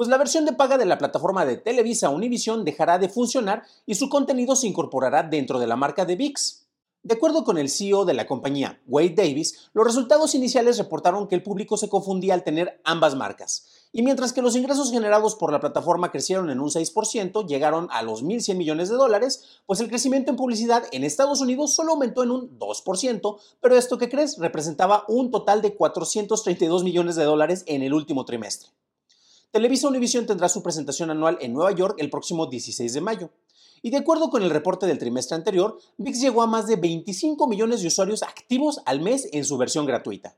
Pues la versión de paga de la plataforma de Televisa Univision dejará de funcionar y su contenido se incorporará dentro de la marca de VIX. De acuerdo con el CEO de la compañía, Wade Davis, los resultados iniciales reportaron que el público se confundía al tener ambas marcas. Y mientras que los ingresos generados por la plataforma crecieron en un 6%, llegaron a los 1.100 millones de dólares, pues el crecimiento en publicidad en Estados Unidos solo aumentó en un 2%, pero esto que crees representaba un total de 432 millones de dólares en el último trimestre. Televisa Univision tendrá su presentación anual en Nueva York el próximo 16 de mayo. Y de acuerdo con el reporte del trimestre anterior, VIX llegó a más de 25 millones de usuarios activos al mes en su versión gratuita.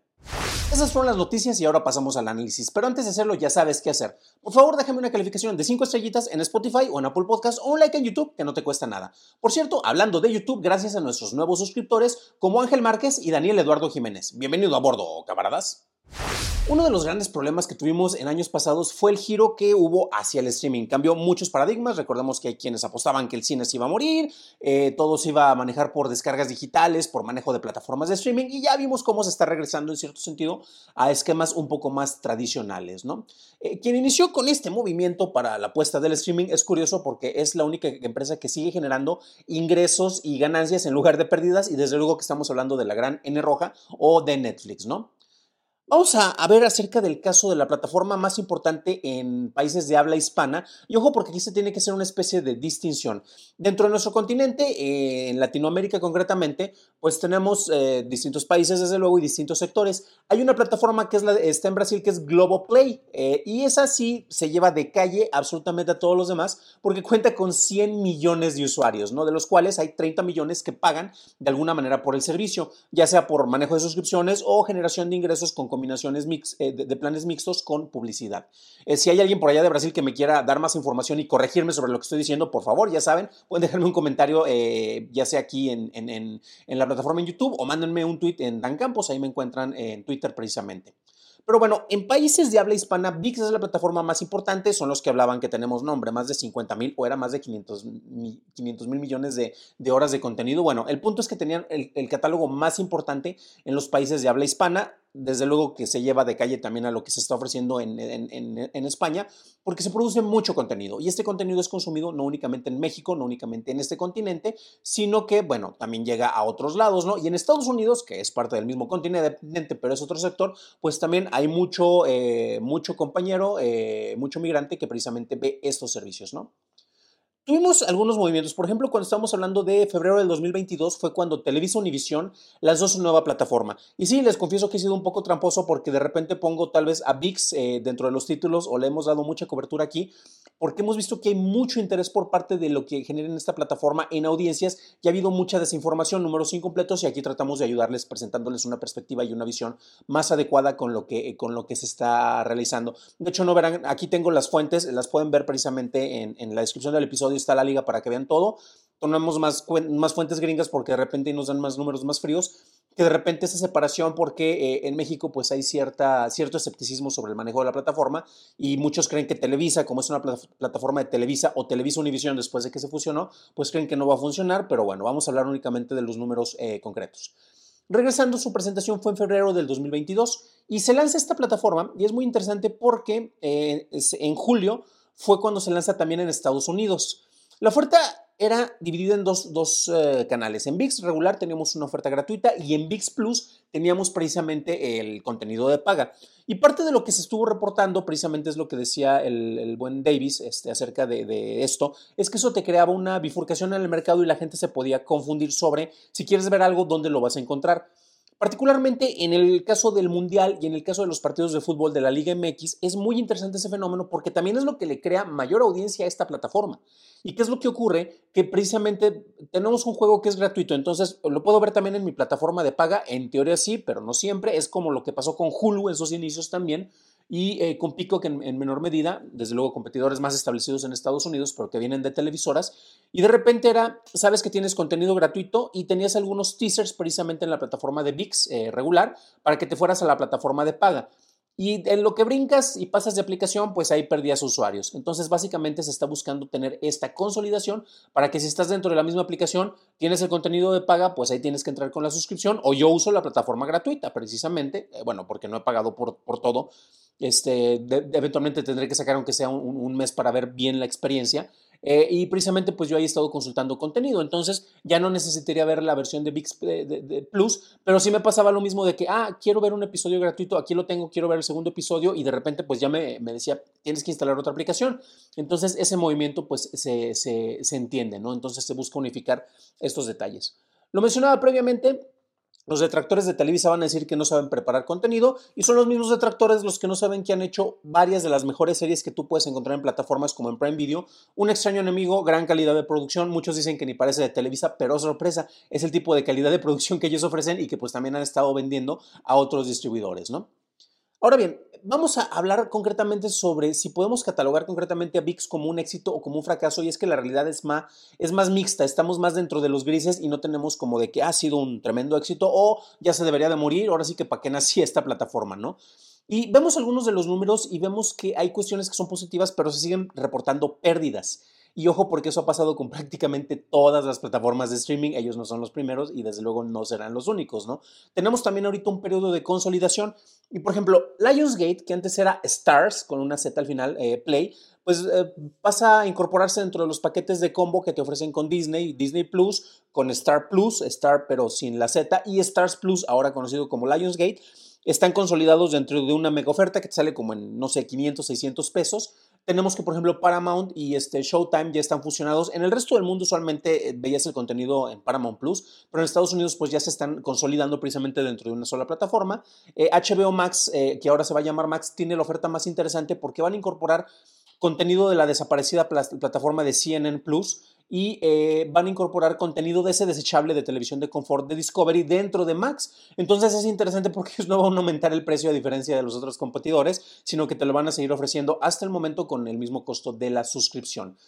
Esas fueron las noticias y ahora pasamos al análisis. Pero antes de hacerlo ya sabes qué hacer. Por favor, déjame una calificación de 5 estrellitas en Spotify o en Apple Podcast o un like en YouTube que no te cuesta nada. Por cierto, hablando de YouTube, gracias a nuestros nuevos suscriptores como Ángel Márquez y Daniel Eduardo Jiménez. Bienvenido a bordo, camaradas. Uno de los grandes problemas que tuvimos en años pasados fue el giro que hubo hacia el streaming. Cambió muchos paradigmas. Recordemos que hay quienes apostaban que el cine se iba a morir, eh, todo se iba a manejar por descargas digitales, por manejo de plataformas de streaming y ya vimos cómo se está regresando en cierto sentido a esquemas un poco más tradicionales. ¿no? Eh, quien inició con este movimiento para la apuesta del streaming es curioso porque es la única empresa que sigue generando ingresos y ganancias en lugar de pérdidas y desde luego que estamos hablando de la gran N roja o de Netflix, ¿no? Vamos a, ver acerca del caso de la plataforma más importante en países de habla hispana. Y ojo, porque aquí se tiene que hacer una especie de distinción. Dentro de nuestro continente, eh, en Latinoamérica concretamente, pues tenemos eh, distintos países, desde luego, y distintos sectores. Hay una plataforma que es la, está en Brasil, que es Globoplay. Eh, y esa sí se lleva de calle absolutamente a todos los demás, porque cuenta con 100 millones de usuarios, ¿no? De los cuales hay 30 millones que pagan de alguna manera por el servicio, ya sea por manejo de suscripciones o generación de ingresos con combinaciones mix, eh, de, planes mixtos con publicidad. Eh, si hay alguien por allá de Brasil que me quiera dar más información y corregirme sobre lo que estoy diciendo, por favor, ya saben, pueden dejarme un comentario, eh, ya sea aquí en, en, la plataforma en YouTube o mándenme un tweet en Dan Campos, ahí me encuentran en Twitter precisamente. Pero bueno, en países de habla hispana, VIX es la plataforma más importante, son los que hablaban que tenemos nombre, más de 50 mil o era más de 500 mil millones de, horas de contenido. Bueno, el punto es que tenían el catálogo más importante en los países de habla hispana desde luego que se lleva de calle también a lo que se está ofreciendo en, España, porque se produce mucho contenido y este contenido es consumido no únicamente en México, no únicamente en este continente, sino que, bueno, también llega a otros lados, ¿no? Y en Estados Unidos, que es parte del mismo continente, pero es otro sector, pues también hay mucho, eh, mucho compañero, eh, mucho migrante que precisamente ve estos servicios, ¿no? Tuvimos algunos movimientos, por ejemplo, cuando estamos hablando de febrero del 2022 fue cuando Televisa Univision lanzó su nueva plataforma. Y sí, les confieso que he sido un poco tramposo porque de repente pongo tal vez a VIX eh, dentro de los títulos o le hemos dado mucha cobertura aquí, porque hemos visto que hay mucho interés por parte de lo que genera en esta plataforma en audiencias y ha habido mucha desinformación, números incompletos y aquí tratamos de ayudarles presentándoles una perspectiva y una visión más adecuada con lo que, con lo que se está realizando. De hecho, no verán, aquí tengo las fuentes, las pueden ver precisamente en, en la descripción del episodio está la liga para que vean todo. Tomamos más, más fuentes gringas porque de repente nos dan más números más fríos, que de repente esa separación porque eh, en México pues hay cierta, cierto escepticismo sobre el manejo de la plataforma y muchos creen que Televisa, como es una plataforma de Televisa o Televisa Univision después de que se fusionó, pues creen que no va a funcionar, pero bueno, vamos a hablar únicamente de los números eh, concretos. Regresando, su presentación fue en febrero del 2022 y se lanza esta plataforma y es muy interesante porque eh, en julio fue cuando se lanza también en Estados Unidos. La oferta era dividida en dos, eh, canales. En VIX regular teníamos una oferta gratuita y en VIX Plus teníamos precisamente el contenido de paga. Y parte de lo que se estuvo reportando, precisamente es lo que decía el, buen Davis este, acerca de, de, esto, es que eso te creaba una bifurcación en el mercado y la gente se podía confundir sobre si quieres ver algo, dónde lo vas a encontrar. Particularmente en el caso del Mundial y en el caso de los partidos de fútbol de la Liga MX, es muy interesante ese fenómeno porque también es lo que le crea mayor audiencia a esta plataforma. ¿Y qué es lo que ocurre? Que precisamente tenemos un juego que es gratuito, entonces lo puedo ver también en mi plataforma de paga, en teoría sí, pero no siempre, es como lo que pasó con Hulu en sus inicios también, y eh, con Pico, que en, menor medida, desde luego competidores más establecidos en Estados Unidos, pero que vienen de televisoras, y de repente era, sabes que tienes contenido gratuito y tenías algunos teasers precisamente en la plataforma de VIX eh, regular para que te fueras a la plataforma de paga. Y en lo que brincas y pasas de aplicación, pues ahí perdías usuarios. Entonces, básicamente se está buscando tener esta consolidación para que si estás dentro de la misma aplicación, tienes el contenido de paga, pues ahí tienes que entrar con la suscripción. O yo uso la plataforma gratuita, precisamente, eh, bueno, porque no he pagado por, por todo. Este, eventualmente tendré que sacar aunque sea un, mes para ver bien la experiencia. Eh, y precisamente pues yo ahí he estado consultando contenido, entonces ya no necesitaría ver la versión de VIX de, Plus, pero sí me pasaba lo mismo de que, ah, quiero ver un episodio gratuito, aquí lo tengo, quiero ver el segundo episodio y de repente pues ya me, me decía, tienes que instalar otra aplicación. Entonces ese movimiento pues se, se, se entiende, ¿no? Entonces se busca unificar estos detalles. Lo mencionaba previamente, los detractores de Televisa van a decir que no saben preparar contenido y son los mismos detractores los que no saben que han hecho varias de las mejores series que tú puedes encontrar en plataformas como en Prime Video. Un extraño enemigo, gran calidad de producción. Muchos dicen que ni parece de Televisa, pero sorpresa, es el tipo de calidad de producción que ellos ofrecen y que pues también han estado vendiendo a otros distribuidores, ¿no? Ahora bien, vamos a hablar concretamente sobre si podemos catalogar concretamente a VIX como un éxito o como un fracaso y es que la realidad es más, es más mixta, estamos más dentro de los grises y no tenemos como de que ha sido un tremendo éxito o ya se debería de morir, ahora sí que para qué nací esta plataforma, ¿no? Y vemos algunos de los números y vemos que hay cuestiones que son positivas, pero se siguen reportando pérdidas. Y ojo porque eso ha pasado con prácticamente todas las plataformas de streaming, ellos no son los primeros y desde luego no serán los únicos, ¿no? Tenemos también ahorita un periodo de consolidación y por ejemplo, Lionsgate, que antes era Stars con una Z al final, eh, Play, pues eh, pasa a incorporarse dentro de los paquetes de combo que te ofrecen con Disney, Disney Plus, con Star Plus, Star pero sin la Z, y Stars Plus, ahora conocido como Lionsgate, están consolidados dentro de una mega oferta que te sale como en, no sé, 500, 600 pesos. Tenemos que, por ejemplo, Paramount y este Showtime ya están fusionados. En el resto del mundo usualmente eh, veías el contenido en Paramount Plus, pero en Estados Unidos pues ya se están consolidando precisamente dentro de una sola plataforma. HBO eh, Max, eh, que ahora se va a llamar Max, tiene la oferta más interesante porque van a incorporar contenido de la desaparecida plataforma de CNN Plus y eh, van a incorporar contenido de ese desechable de televisión de confort de Discovery dentro de Max. Entonces es interesante porque no van a aumentar el precio a diferencia de los otros competidores, sino que te lo van a seguir ofreciendo hasta el momento con el mismo costo de la suscripción.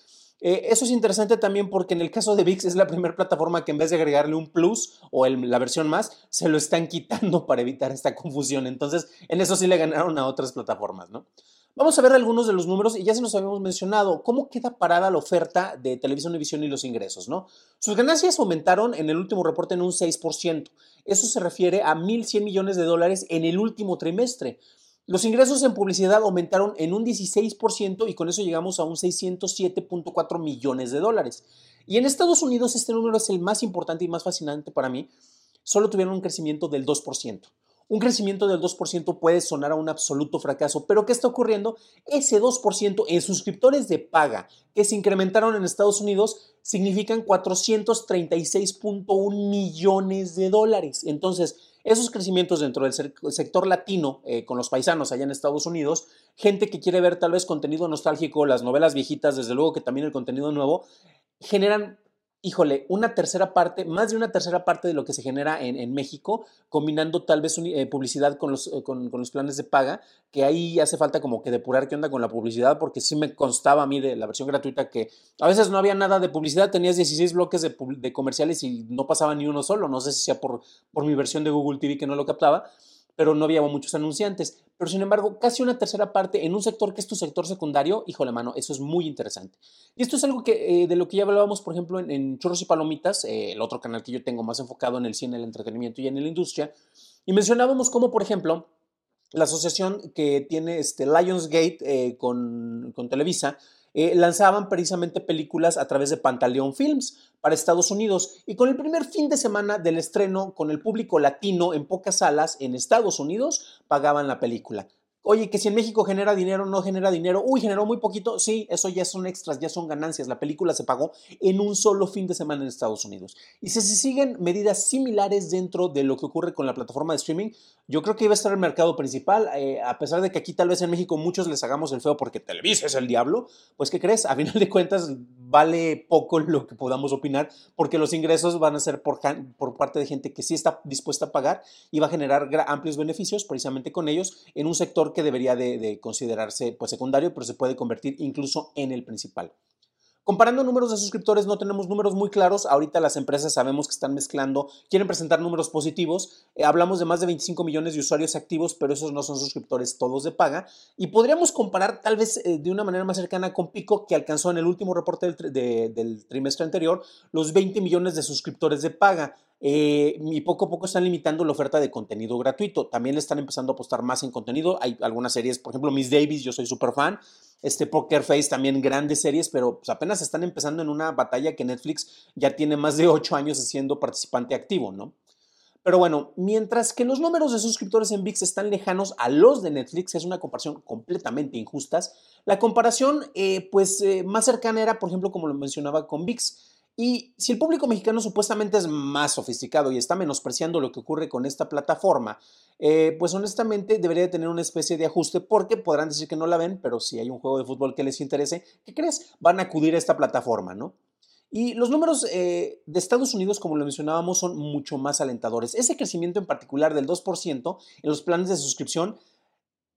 Eh, eso es interesante también porque en el caso de VIX es la primera plataforma que en vez de agregarle un plus o la versión más, se lo están quitando para evitar esta confusión. Entonces, en eso sí le ganaron a otras plataformas, ¿no? Vamos a ver algunos de los números y ya se nos habíamos mencionado cómo queda parada la oferta de Televisión Univisión y los ingresos, ¿no? Sus ganancias aumentaron en el último reporte en un 6%. Eso se refiere a 1.100 millones de dólares en el último trimestre. Los ingresos en publicidad aumentaron en un 16% y con eso llegamos a un 607.4 millones de dólares. Y en Estados Unidos este número es el más importante y más fascinante para mí. Solo tuvieron un crecimiento del 2%. Un crecimiento del 2% puede sonar a un absoluto fracaso, pero ¿qué está ocurriendo? Ese 2% en suscriptores de paga que se incrementaron en Estados Unidos significan 436.1 millones de dólares. Entonces, esos crecimientos dentro del sector latino, eh, con los paisanos allá en Estados Unidos, gente que quiere ver tal vez contenido nostálgico, las novelas viejitas, desde luego que también el contenido nuevo, generan híjole, una tercera parte, más de una tercera parte de lo que se genera en, México, combinando tal vez eh, publicidad con los, eh, con, los, planes de paga, que ahí hace falta como que depurar qué onda con la publicidad, porque sí me constaba a mí de la versión gratuita que a veces no había nada de publicidad, tenías 16 bloques de, comerciales y no pasaba ni uno solo, no sé si sea por, por mi versión de Google TV que no lo captaba, pero no había muchos anunciantes. Pero sin embargo, casi una tercera parte en un sector que es tu sector secundario, híjole mano, eso es muy interesante. Y esto es algo que, eh, de lo que ya hablábamos, por ejemplo, en, Churros y Palomitas, eh, el otro canal que yo tengo más enfocado en el cine, el entretenimiento y en la industria. Y mencionábamos cómo, por ejemplo, la asociación que tiene este Lionsgate eh, con, con Televisa, eh, lanzaban precisamente películas a través de Pantaleón Films para Estados Unidos y con el primer fin de semana del estreno con el público latino en pocas salas en Estados Unidos pagaban la película. Oye, que si en México genera dinero, no genera dinero. Uy, generó muy poquito. Sí, eso ya son extras, ya son ganancias. La película se pagó en un solo fin de semana en Estados Unidos. Y si se siguen medidas similares dentro de lo que ocurre con la plataforma de streaming, yo creo que iba a estar el mercado principal. Eh, a pesar de que aquí tal vez en México muchos les hagamos el feo porque Televisa es el diablo, pues ¿qué crees? A final de cuentas vale poco lo que podamos opinar porque los ingresos van a ser por, por parte de gente que sí está dispuesta a pagar y va a generar amplios beneficios precisamente con ellos en un sector que debería de, considerarse pues, secundario, pero se puede convertir incluso en el principal. Comparando números de suscriptores, no tenemos números muy claros. Ahorita las empresas sabemos que están mezclando, quieren presentar números positivos. Eh, hablamos de más de 25 millones de usuarios activos, pero esos no son suscriptores todos de paga. Y podríamos comparar tal vez eh, de una manera más cercana con Pico, que alcanzó en el último reporte del trimestre anterior los 20 millones de suscriptores de paga. Eh, y poco a poco están limitando la oferta de contenido gratuito. También le están empezando a apostar más en contenido. Hay algunas series, por ejemplo, Miss Davis, yo soy súper fan. Este Poker Face también grandes series, pero pues, apenas están empezando en una batalla que Netflix ya tiene más de ocho años siendo participante activo, ¿no? Pero bueno, mientras que los números de suscriptores en VIX están lejanos a los de Netflix, es una comparación completamente injusta, la comparación eh, pues eh, más cercana era, por ejemplo, como lo mencionaba con VIX, y si el público mexicano supuestamente es más sofisticado y está menospreciando lo que ocurre con esta plataforma, eh, pues honestamente debería tener una especie de ajuste porque podrán decir que no la ven, pero si hay un juego de fútbol que les interese, ¿qué crees? Van a acudir a esta plataforma, ¿no? Y los números eh, de Estados Unidos, como lo mencionábamos, son mucho más alentadores. Ese crecimiento en particular del 2% en los planes de suscripción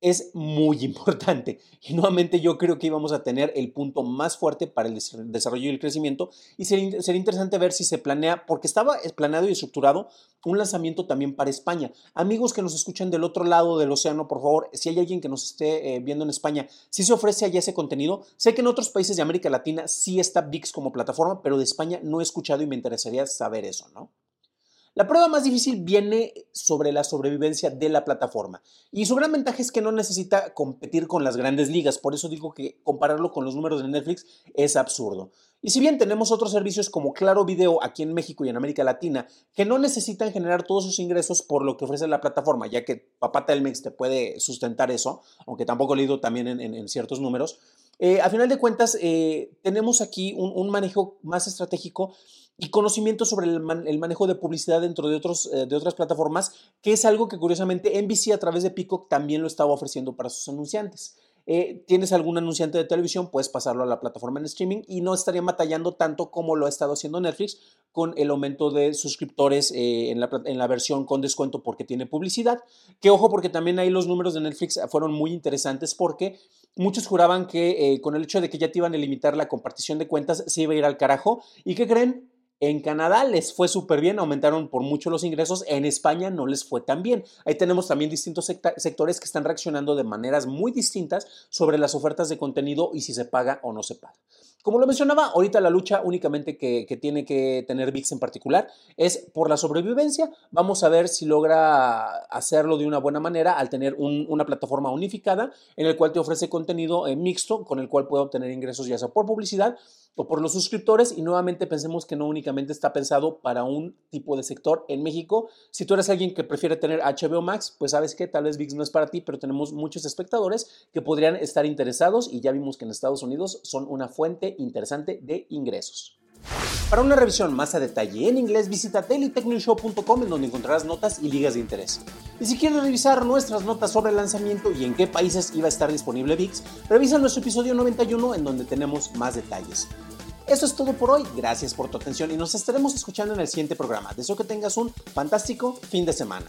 es muy importante. Y nuevamente yo creo que íbamos a tener el punto más fuerte para el desarrollo y el crecimiento. Y sería, interesante ver si se planea, porque estaba planeado y estructurado un lanzamiento también para España. Amigos que nos escuchan del otro lado del océano, por favor, si hay alguien que nos esté eh, viendo en España, si se ofrece allá ese contenido. Sé que en otros países de América Latina sí está VIX como plataforma, pero de España no he escuchado y me interesaría saber eso, ¿no? La prueba más difícil viene sobre la sobrevivencia de la plataforma y su gran ventaja es que no necesita competir con las grandes ligas, por eso digo que compararlo con los números de Netflix es absurdo. Y si bien tenemos otros servicios como Claro Video aquí en México y en América Latina que no necesitan generar todos sus ingresos por lo que ofrece la plataforma, ya que Papá Telmex te puede sustentar eso, aunque tampoco he leído también en, ciertos números, eh, a final de cuentas eh, tenemos aquí un manejo más estratégico y conocimiento sobre el, manejo de publicidad dentro de, otros, eh, de otras plataformas, que es algo que curiosamente NBC a través de Peacock también lo estaba ofreciendo para sus anunciantes. Eh, tienes algún anunciante de televisión, puedes pasarlo a la plataforma en streaming y no estaría batallando tanto como lo ha estado haciendo Netflix con el aumento de suscriptores eh, en, la, en, la, versión con descuento porque tiene publicidad. Que ojo, porque también ahí los números de Netflix fueron muy interesantes porque muchos juraban que con el hecho de que ya te iban a limitar la compartición de cuentas se iba a ir al carajo. ¿Y qué creen? En Canadá les fue súper bien, aumentaron por mucho los ingresos, en España no les fue tan bien. Ahí tenemos también distintos sectores que están reaccionando de maneras muy distintas sobre las ofertas de contenido y si se paga o no se paga. Como lo mencionaba, ahorita la lucha únicamente que, tiene que tener VIX en particular es por la sobrevivencia. Vamos a ver si logra hacerlo de una buena manera al tener una plataforma unificada en el cual te ofrece contenido eh, mixto con el cual puede obtener ingresos ya sea por publicidad o por los suscriptores y nuevamente pensemos que no únicamente está pensado para un tipo de sector en México. Si tú eres alguien que prefiere tener HBO Max, pues sabes que tal vez VIX no es para ti, pero tenemos muchos espectadores que podrían estar interesados y ya vimos que en Estados Unidos son una fuente interesante de ingresos. Para una revisión más a detalle en inglés, visita dailytechnewshow.com en donde encontrarás notas y ligas de interés. Y si quieres revisar nuestras notas sobre el lanzamiento y en qué países iba a estar disponible VIX, revisa nuestro episodio 91 en donde tenemos más detalles. Eso es todo por hoy, gracias por tu atención y nos estaremos escuchando en el siguiente programa. Deseo que tengas un fantástico fin de semana.